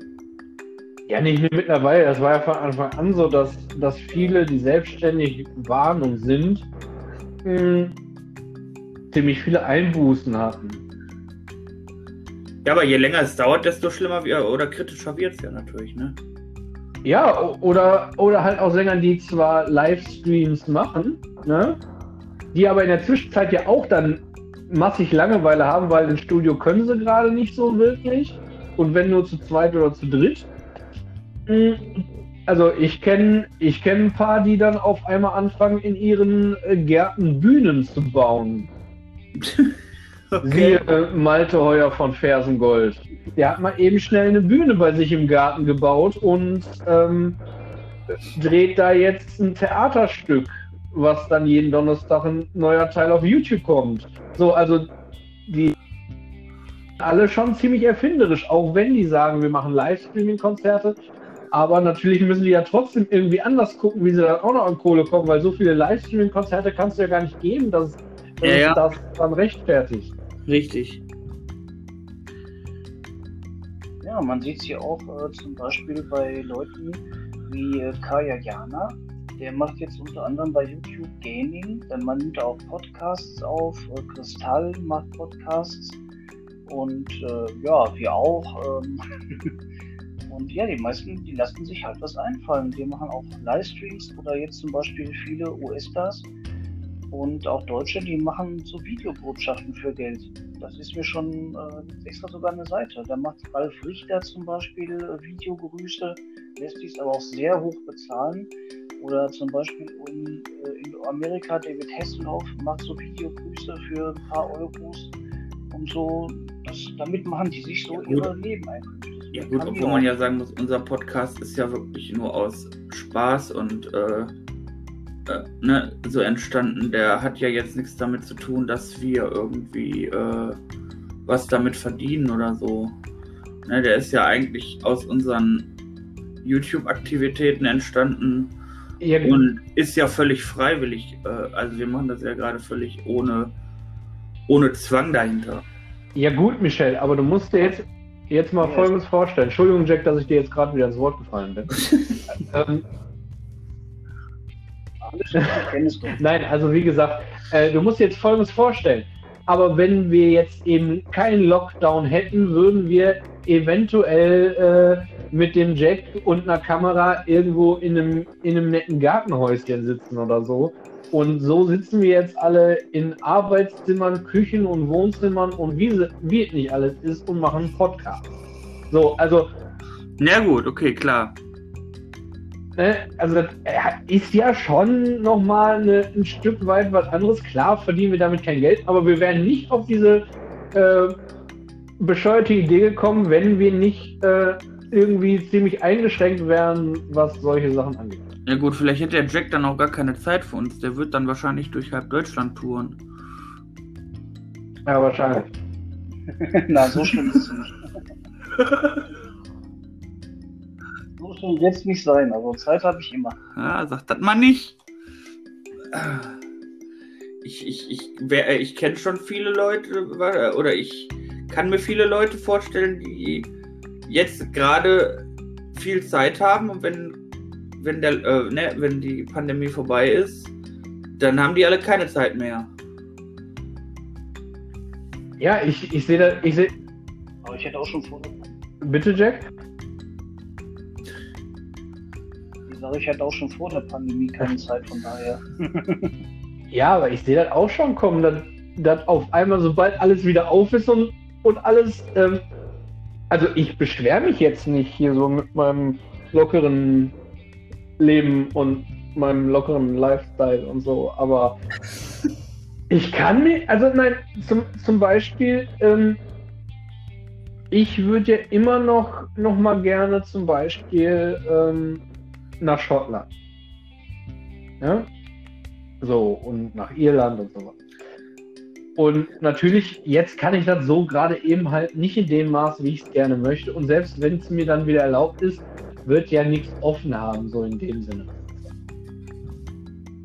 Ja, nicht nur mittlerweile. Das war ja von Anfang an so, dass, dass viele, die selbstständig waren und sind, mh, ziemlich viele Einbußen hatten. Ja, aber je länger es dauert, desto schlimmer wir, oder kritischer wird es ja natürlich, ne? Ja, oder, oder halt auch Sänger, die zwar Livestreams machen, ne? die aber in der Zwischenzeit ja auch dann massig Langeweile haben, weil ins Studio können sie gerade nicht so wirklich. Und wenn nur zu zweit oder zu dritt. Also ich kenne ich kenn ein paar, die dann auf einmal anfangen, in ihren äh, Gärten Bühnen zu bauen. Siehe äh, Malte Heuer von Fersengold. Der hat mal eben schnell eine Bühne bei sich im Garten gebaut und ähm, dreht da jetzt ein Theaterstück, was dann jeden Donnerstag ein neuer Teil auf YouTube kommt. So, also die alle schon ziemlich erfinderisch, auch wenn die sagen, wir machen Livestreaming-Konzerte. Aber natürlich müssen die ja trotzdem irgendwie anders gucken, wie sie dann auch noch an Kohle kommen, weil so viele Livestreaming-Konzerte kannst du ja gar nicht geben, dass, dass Ja, ja. das dann rechtfertigt. Richtig. Ja, man sieht es hier auch äh, zum Beispiel bei Leuten wie äh, Kaya Jana. Der macht jetzt unter anderem bei YouTube Gaming, dann man nimmt auch Podcasts auf. Äh, Kristall macht Podcasts und äh, ja, wir auch. Ähm, und ja, die meisten, die lassen sich halt was einfallen. Die machen auch Livestreams oder jetzt zum Beispiel viele US-Stars und auch Deutsche, die machen so Videobotschaften für Geld. Das ist mir schon äh, extra sogar eine Seite. Da macht Ralf Richter zum Beispiel äh, Videogrüße, lässt dies aber auch sehr hoch bezahlen. Oder zum Beispiel in, äh, in Amerika David Hasselhoff macht so Videogrüße für ein paar Euros. Und so, das, damit machen die sich so Ja, ihre Leben Einkünfte. Ja gut, obwohl man ja sagen muss, unser Podcast ist ja wirklich nur aus Spaß und äh, äh, ne, so entstanden. Der hat ja jetzt nichts damit zu tun, dass wir irgendwie äh, was damit verdienen oder so. Ne, der ist ja eigentlich aus unseren YouTube-Aktivitäten entstanden Ja, und ist ja völlig freiwillig. Äh, also wir machen das ja gerade völlig ohne, ohne Zwang dahinter. ja gut, Michelle, aber du musst dir jetzt, jetzt mal Ja. Folgendes vorstellen. Entschuldigung, Jack, dass ich dir jetzt gerade wieder ins Wort gefallen bin. ähm. Nein, also wie gesagt, äh, du musst dir jetzt Folgendes vorstellen. Aber wenn wir jetzt eben keinen Lockdown hätten, würden wir eventuell äh, mit dem Jack und einer Kamera irgendwo in einem, in einem netten Gartenhäuschen sitzen oder so. Und so sitzen wir jetzt alle in Arbeitszimmern, Küchen und Wohnzimmern und wie, es nicht alles ist und machen Podcast. So, also Na gut, okay, klar. Ne? Also das äh, ist ja schon nochmal eine, ein Stück weit was anderes. Klar verdienen wir damit kein Geld, aber wir wären nicht auf diese äh, bescheuerte Idee gekommen, wenn wir nicht äh, irgendwie ziemlich eingeschränkt wären, was solche Sachen angeht. Ja gut, vielleicht hätte der Jack dann auch gar keine Zeit für uns. Der wird dann wahrscheinlich durch halb Deutschland touren. Ja, wahrscheinlich. Na, so schlimm ist es nicht. So schlimm jetzt nicht sein, also Zeit habe ich immer. Ja, sagt das mal nicht. Ich, ich, ich, wer- äh, ich kenne schon viele Leute, oder ich kann mir viele Leute vorstellen, die jetzt gerade viel Zeit haben und wenn, wenn, der, äh, ne, wenn die Pandemie vorbei ist, dann haben die alle keine Zeit mehr. Ja, ich, ich sehe da, ich sehe. Aber ich hätte auch schon vor, Bitte, Jack? ich sage, ich hatte auch schon vor der Pandemie keine Zeit, von daher. Ja, aber ich sehe das auch schon kommen, dass, dass auf einmal, sobald alles wieder auf ist und, und alles, ähm, also ich beschwere mich jetzt nicht hier so mit meinem lockeren Leben und meinem lockeren Lifestyle und so, aber ich kann mir, also nein, zum, zum Beispiel, ähm, ich würde ja immer noch, noch mal gerne zum Beispiel ähm, nach Schottland. Ja? So, und nach Irland und so. Und natürlich, jetzt kann ich das so gerade eben halt nicht in dem Maß, wie ich es gerne möchte. Und selbst wenn es mir dann wieder erlaubt ist, wird ja nichts offen haben, so in dem Sinne.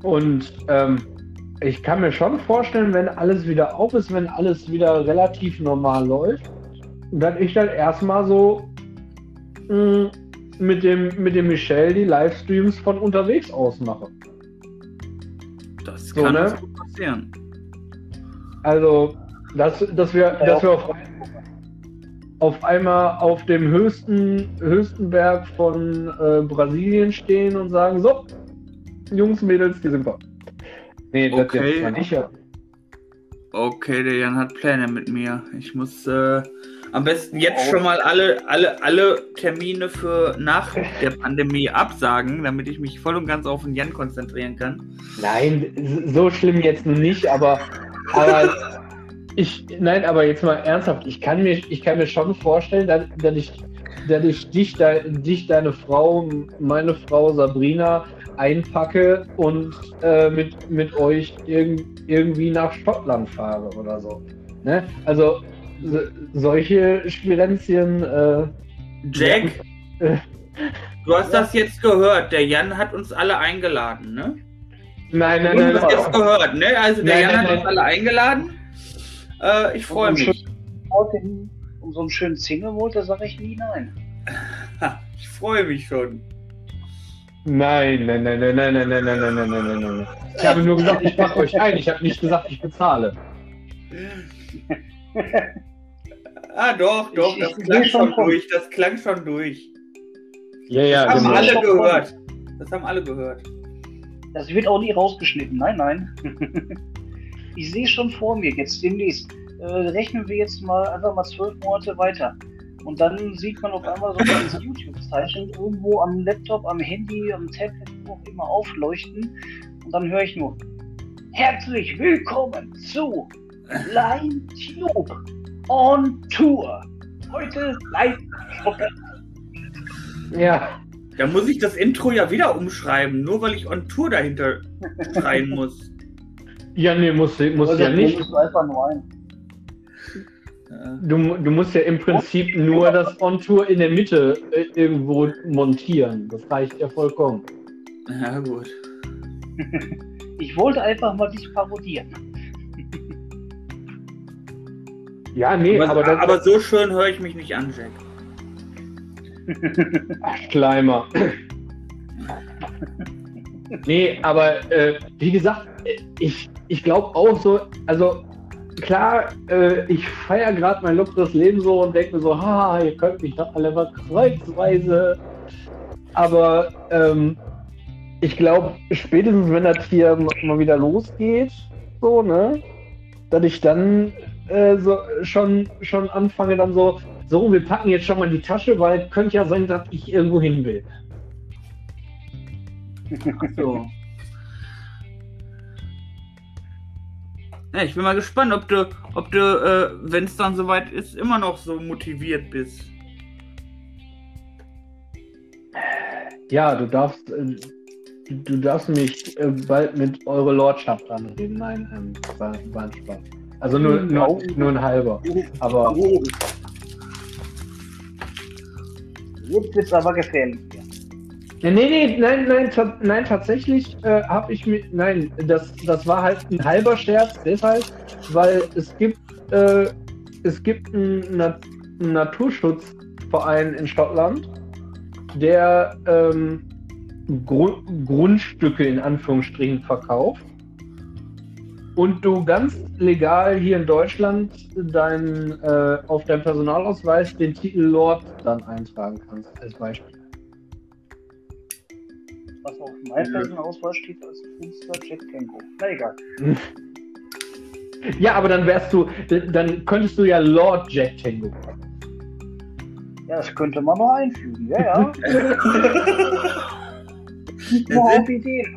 Und ähm, ich kann mir schon vorstellen, wenn alles wieder auf ist, wenn alles wieder relativ normal läuft, dass ich dann erstmal so mh, mit dem, mit dem Michel die Livestreams von unterwegs aus mache. Das So, kann ne? uns gut passieren. Also, dass, dass wir, dass wir auf, auf einmal auf dem höchsten, höchsten Berg von äh, Brasilien stehen und sagen, so, Jungs, Mädels, die sind wir. Nee, das Okay. jetzt zwar nicht, ja. Okay, der Jan hat Pläne mit mir. Ich muss äh, am besten jetzt schon mal alle, alle, alle Termine für nach der Pandemie absagen, damit ich mich voll und ganz auf den Jan konzentrieren kann. Nein, so schlimm jetzt nicht, aber, aber ich, nein, aber jetzt mal ernsthaft, ich kann mir, ich kann mir schon vorstellen, dass, dass ich, dass ich dich, dich, deine Frau, meine Frau Sabrina einpacke und äh, mit, mit euch irg irgendwie nach Schottland fahre oder so. Ne? Also so, solche Spirenzien, äh, Jack, äh, du hast das jetzt gehört. Der Jan hat uns alle eingeladen, ne? nein, nein, Du nein, hast jetzt nein, gehört, ne? Also der Nein, Jan nein, hat nein. uns alle eingeladen. Äh, ich freue mich. Außerdem, um so einen schönen Single wollte, sage ich nie nein. Ich freue mich schon. Nein, nein, nein, nein, nein, nein, nein, nein, nein, nein, nein, nein, nein. Ich habe nur gesagt, ich mache euch ein. Ich habe nicht gesagt, ich bezahle. Ah, doch, doch, Ich- das ich klang schon kommen. durch. Das klang schon durch. Ja, ja, Das haben genau. alle gehört. Das haben alle gehört. Das wird auch nie rausgeschnitten. Nein, nein. Ich sehe schon vor mir, jetzt demnächst. Äh, rechnen wir jetzt mal einfach mal zwölf Monate weiter. Und dann sieht man auf einmal so dieses YouTube-Zeichen irgendwo am Laptop, am Handy, am Tablet, wo auch immer aufleuchten. Und dann höre ich nur: Herzlich willkommen zu Line Tube on Tour. Heute live. Ja, Da muss ich das Intro ja wieder umschreiben, nur weil ich on Tour dahinter schreien muss. Ja, nee, muss, muss Also, ja nicht. du einfach nur ein. Du, du musst ja im Prinzip nur das On-Tour in der Mitte äh, irgendwo montieren. Das reicht ja vollkommen. Ja, gut. Ich wollte einfach mal dich parodieren. Ja, nee, aber, aber, das, aber so schön höre ich mich nicht an, Jack. Ach, Schleimer. nee, aber äh, wie gesagt, ich, ich glaube auch so, also klar, äh, ich feiere gerade mein lockeres Leben so und denke mir so, ha, ihr könnt mich doch alle mal kreuzweise. Aber ähm, ich glaube, spätestens wenn das hier mal wieder losgeht, so, ne, dass ich dann äh, so schon, schon anfange, dann so, so, wir packen jetzt schon mal die Tasche, weil könnte ja sein, dass ich irgendwo hin will. So. Ja, ich bin mal gespannt, ob du, ob du, äh, wenn es dann soweit ist, immer noch so motiviert bist. Ja, du darfst, äh, du darfst mich äh, bald mit eure Lordschaft anreden. Nein, ähm, war, war ein Spaß. Also nur, nur, nur ein halber. Aber Jetzt wird's aber gefährlich. Nee, nee, nein, nein, ta nein, tatsächlich äh, habe ich mir, nein, das, das war halt ein halber Scherz, deshalb, weil es gibt, äh, es gibt einen, Na einen Naturschutzverein in Schottland, der ähm, Gru Grundstücke in Anführungsstrichen verkauft und du ganz legal hier in Deutschland dein, äh, auf deinem Personalausweis den Titel Lord dann eintragen kannst, als Beispiel. Was auf meinem Personalausweis steht als Künstler Jack Tango. Na egal. Ja, aber dann wärst du, dann könntest du ja Lord Jack Tango. Ja, das könnte man noch einfügen, ja, ja. Dann Nur sind- auf Ideen.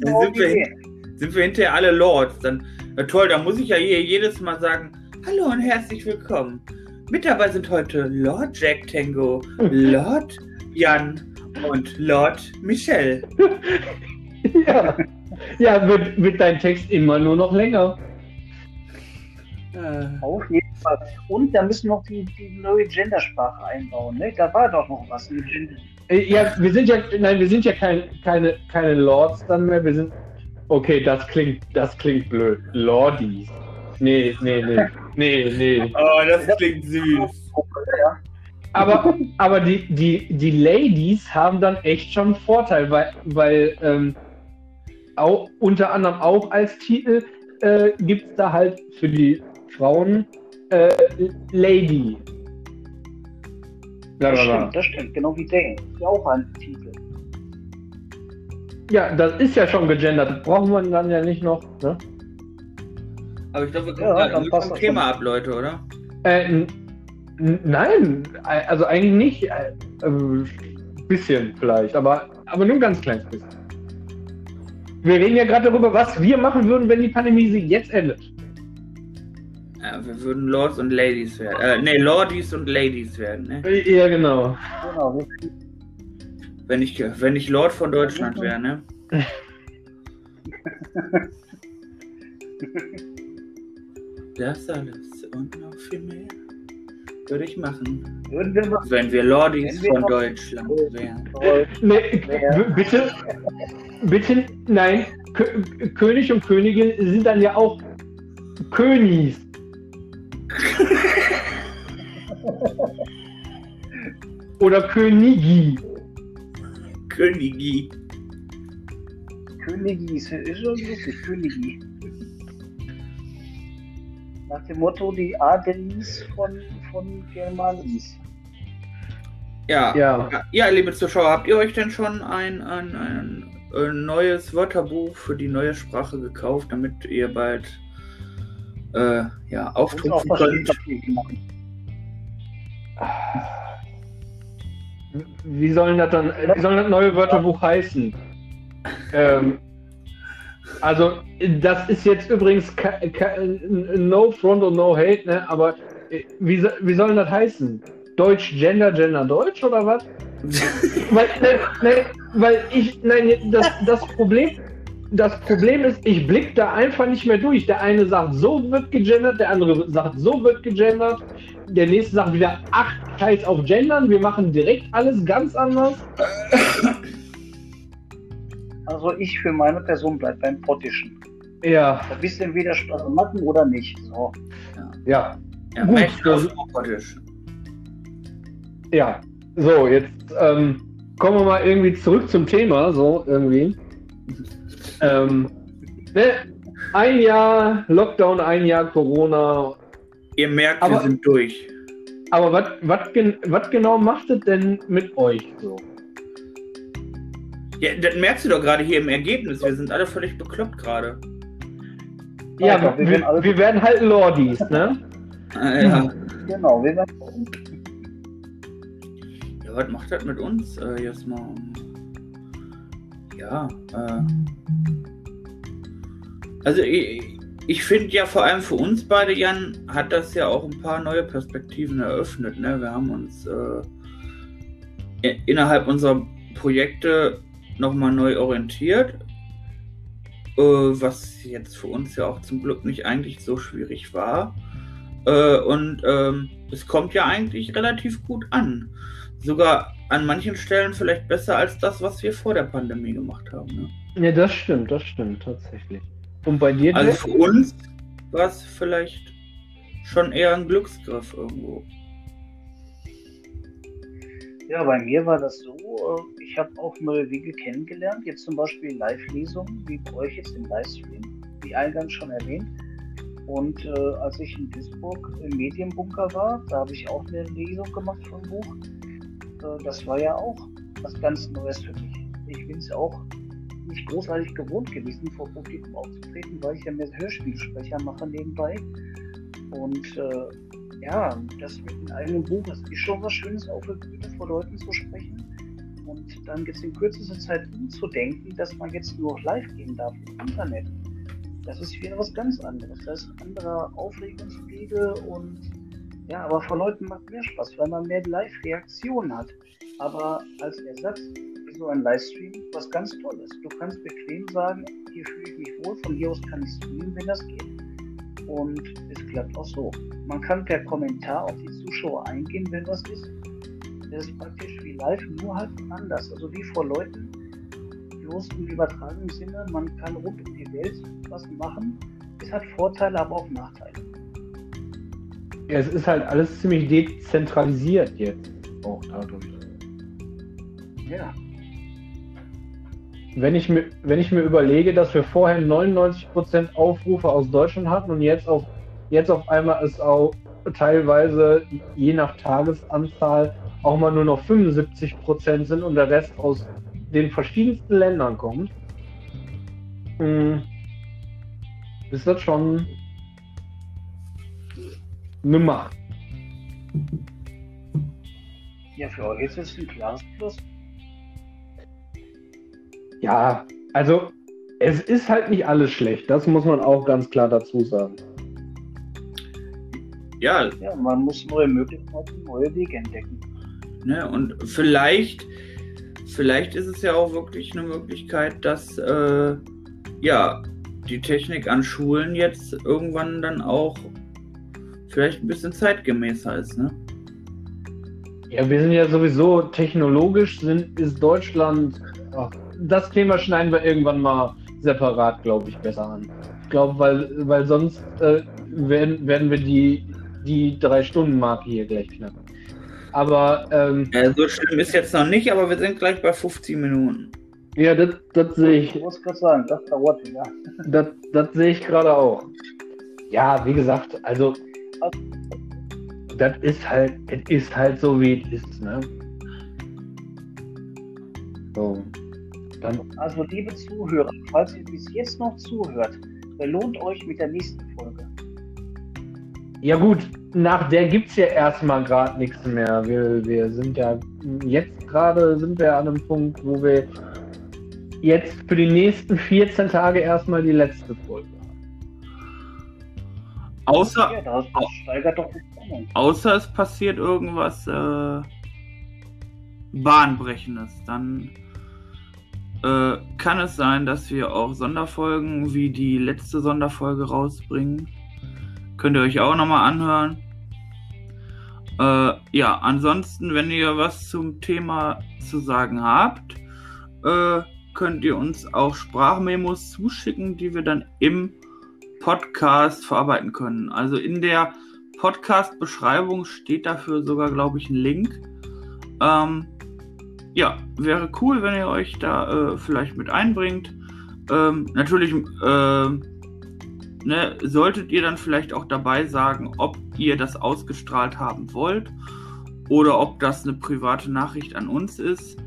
wir- Ideen. Sind wir hinterher alle Lords? Dann, ja, toll, dann muss ich ja hier jedes Mal sagen, hallo und herzlich willkommen. Mit dabei sind heute Lord Jack Tango, Lord Jan und Lord Michel. Ja, ja wird, wird dein Text immer nur noch länger. Äh, Auf jeden Fall. Und da müssen wir noch die, die neue Gendersprache einbauen, ne? Da war doch noch was. Äh, Ja, wir sind ja, nein, wir sind ja kein, keine, keine Lords dann mehr. Wir sind, okay, das klingt, das klingt blöd. Lordies. Nee, nee, nee, nee, nee. oh, das klingt süß. Ja. Aber, aber die, die, die Ladies haben dann echt schon einen Vorteil, weil, weil ähm, auch, unter anderem auch als Titel äh, gibt es da halt für die Frauen äh, Lady. Das stimmt, das stimmt. Genau wie Dane. Ist ja auch ein Titel. Ja, das ist ja schon gegendert. Das brauchen wir dann ja nicht noch. Ne? Aber ich glaube, wir kommen Ja, gerade vom das Thema schon. ab, Leute, oder? Äh, nein, also eigentlich nicht. Äh, äh, bisschen vielleicht, aber, aber nur ein ganz kleines bisschen. Wir reden ja gerade darüber, was wir machen würden, wenn die Pandemie sich jetzt endet. Ja, wir würden Lords und Ladies werden. Äh, nee, Lordies und Ladies werden, ne? Ja, genau. Genau. Wenn ich, wenn ich Lord von Deutschland wäre, ne? Das alles und noch viel mehr würde ich machen, Würden wir was wenn wir Lordies Wenn wir von noch- Deutschland wären. Nee, bitte, bitte, nein, Kö König und Königin sind dann ja auch Königs. Oder Königi. Königi. Königi ist, ist schon lustig, Königi. Nach dem Motto, die Adelis von, von Germanis. Ja. Ja. ja. Ja, liebe Zuschauer, habt ihr euch denn schon ein, ein, ein, ein neues Wörterbuch für die neue Sprache gekauft, damit ihr bald äh, ja, auftrumpfen könnt? Wie sollen das dann, wie soll das neue Wörterbuch heißen? Ähm, also, das ist jetzt übrigens no front und no hate, ne? aber wie, so- wie soll das heißen? Deutsch Gender, Gender Deutsch oder was? weil, ne, ne, weil ich, nein, das, das Problem, das Problem ist, ich blicke da einfach nicht mehr durch. Der eine sagt, so wird gegendert, der andere sagt, so wird gegendert. Der nächste sagt wieder, ach, scheiß auf Gendern, wir machen direkt alles ganz anders. Also ich für meine Person bleibe beim Pottischen. Ja, Ein bisschen wieder Spaß machen oder nicht. So. ja, Ja, Gut, Mensch, das- ja. So, jetzt ähm, kommen wir mal irgendwie zurück zum Thema, so irgendwie. Ähm, ne, ein Jahr Lockdown, ein Jahr Corona. Ihr merkt, Aber- wir sind durch. Aber was was gen was genau macht es denn mit euch so? Ja, das merkst du doch gerade hier im Ergebnis. Wir sind alle völlig bekloppt gerade. Ja, Ja, wir wir, wir werden halt Lordis, ne? Äh, ja. Genau, wir werden ja, was macht das mit uns äh, jetzt mal? Ja, äh. Also ich, ich finde ja vor allem für uns beide, Jan, hat das ja auch ein paar neue Perspektiven eröffnet. Ne? Wir haben uns äh, innerhalb unserer Projekte nochmal neu orientiert. Äh, was jetzt für uns ja auch zum Glück nicht eigentlich so schwierig war. Äh, und ähm, es kommt ja eigentlich relativ gut an. Sogar an manchen Stellen vielleicht besser als das, was wir vor der Pandemie gemacht haben. Ne? Ja, das stimmt, das stimmt tatsächlich. Und bei dir, Also für uns war es vielleicht schon eher ein Glücksgriff irgendwo. Ja, bei mir war das so, äh, ich habe auch neue Wege kennengelernt, jetzt zum Beispiel Live-Lesungen, wie bei euch jetzt im Livestream, wie eingangs schon erwähnt. Und äh, als ich in Duisburg im Medienbunker war, da habe ich auch eine Lesung gemacht von Buch. Äh, das war ja auch was ganz Neues für mich. Ich bin es auch nicht großartig gewohnt gewesen, vor Publikum aufzutreten, weil ich ja mehr Hörspielsprecher mache nebenbei. Und äh, ja, das mit einem eigenen Buch, das ist schon was Schönes, auf der Bühne vor Leuten zu sprechen. Und dann jetzt in kürzester Zeit umzudenken, dass man jetzt nur live gehen darf im Internet. Das ist wieder was ganz anderes. Das ist ein anderer Aufregungswege und ja, aber vor Leuten macht mehr Spaß, weil man mehr Live-Reaktionen hat. Aber als Ersatz ist so ein Livestream was ganz Tolles. Du kannst bequem sagen, hier fühle ich mich wohl, von hier aus kann ich streamen, wenn das geht. Und es klappt auch so. Man kann per Kommentar auf die Zuschauer eingehen, wenn was ist. Das ist praktisch wie live, nur halt anders. Also wie vor Leuten, bloß im übertragenen Sinne. Man kann rund um Welt was machen. Es hat Vorteile, aber auch Nachteile. Ja, es ist halt alles ziemlich dezentralisiert jetzt auch dadurch. Ja, Wenn ich mir, wenn ich mir überlege, dass wir vorher 99% Aufrufe aus Deutschland hatten und jetzt auf, jetzt auf einmal es auch teilweise je nach Tagesanzahl auch mal nur noch 75% sind und der Rest aus den verschiedensten Ländern kommt, mh, ist das schon eine Macht. ja für euch ist es ein klares Plus. Ja, also es ist halt nicht alles schlecht, das muss man auch ganz klar dazu sagen. Ja, Ja, man muss neue Möglichkeiten, neue Wege entdecken. ne, und vielleicht, vielleicht ist es ja auch wirklich eine Möglichkeit, dass äh, ja die Technik an Schulen jetzt irgendwann dann auch vielleicht ein bisschen zeitgemäßer ist, ne? Ja, wir sind ja sowieso technologisch, sind, ist Deutschland. Ach, das Thema schneiden wir irgendwann mal separat, glaube ich, besser an. Ich glaube, weil, weil sonst äh, werden, werden wir die, die Drei-Stunden-Marke hier gleich knacken. Aber ähm, Ja, so schlimm ist jetzt noch nicht, aber wir sind gleich bei 15 Minuten. Ja, das, das sehe ich, Ich muss gerade sagen, das dauert wieder. das, das sehe ich gerade auch. Ja, wie gesagt, also das ist halt, es ist halt so, wie es ist, ne? So. Dann, Also, liebe Zuhörer, falls ihr bis jetzt noch zuhört, belohnt euch mit der nächsten Folge. ja gut, nach der gibt es ja erstmal gerade nichts mehr. Wir, wir sind ja, jetzt gerade sind wir an einem Punkt, wo wir jetzt für die nächsten 14 Tage erstmal die letzte Folge. Außer, Ja, das, das steigert doch die Spannung. außer es passiert irgendwas äh, Bahnbrechendes, dann äh, kann es sein, dass wir auch Sonderfolgen wie die letzte Sonderfolge rausbringen. Könnt ihr euch auch nochmal anhören. Äh, ja, ansonsten, wenn ihr was zum Thema zu sagen habt, äh, könnt ihr uns auch Sprachmemos zuschicken, die wir dann im Podcast verarbeiten können. Also in der Podcast-Beschreibung steht dafür sogar, glaube ich, ein Link. Ähm, ja, wäre cool, wenn ihr euch da äh, vielleicht mit einbringt. Ähm, natürlich äh, ne, solltet ihr dann vielleicht auch dabei sagen, ob ihr das ausgestrahlt haben wollt oder ob das eine private Nachricht an uns ist.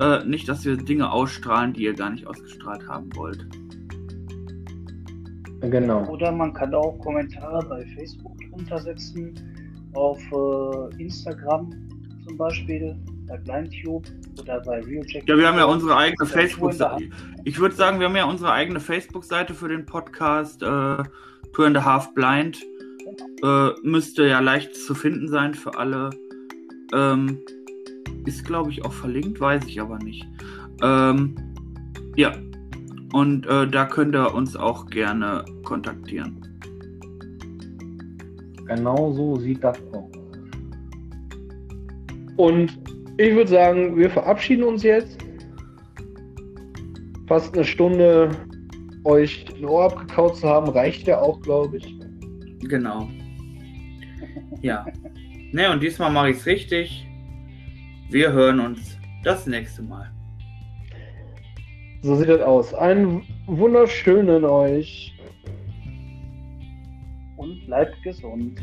Äh, nicht, dass wir Dinge ausstrahlen, die ihr gar nicht ausgestrahlt haben wollt. Genau. Oder man kann auch Kommentare bei Facebook drunter setzen, auf äh, Instagram zum Beispiel, bei BlindTube oder bei RealCheck. Ja, wir haben ja unsere eigene Facebook-Seite. Ich würde sagen, wir haben ja unsere eigene Facebook-Seite für den Podcast, äh, Two and a Half Blind. Äh, müsste ja leicht zu finden sein für alle. Ähm, ist, glaube ich, auch verlinkt, weiß ich aber nicht. Ähm, ja, und äh, da könnt ihr uns auch gerne kontaktieren. Genau so sieht das aus. Und ich würde sagen, wir verabschieden uns jetzt. Fast eine Stunde euch ein Ohr abgekaut zu haben, reicht ja auch, glaube ich. Genau. Ja. Ne, und diesmal mache ich es richtig. Wir hören uns das nächste Mal. So sieht das aus. Einen wunderschönen euch. Und bleibt gesund.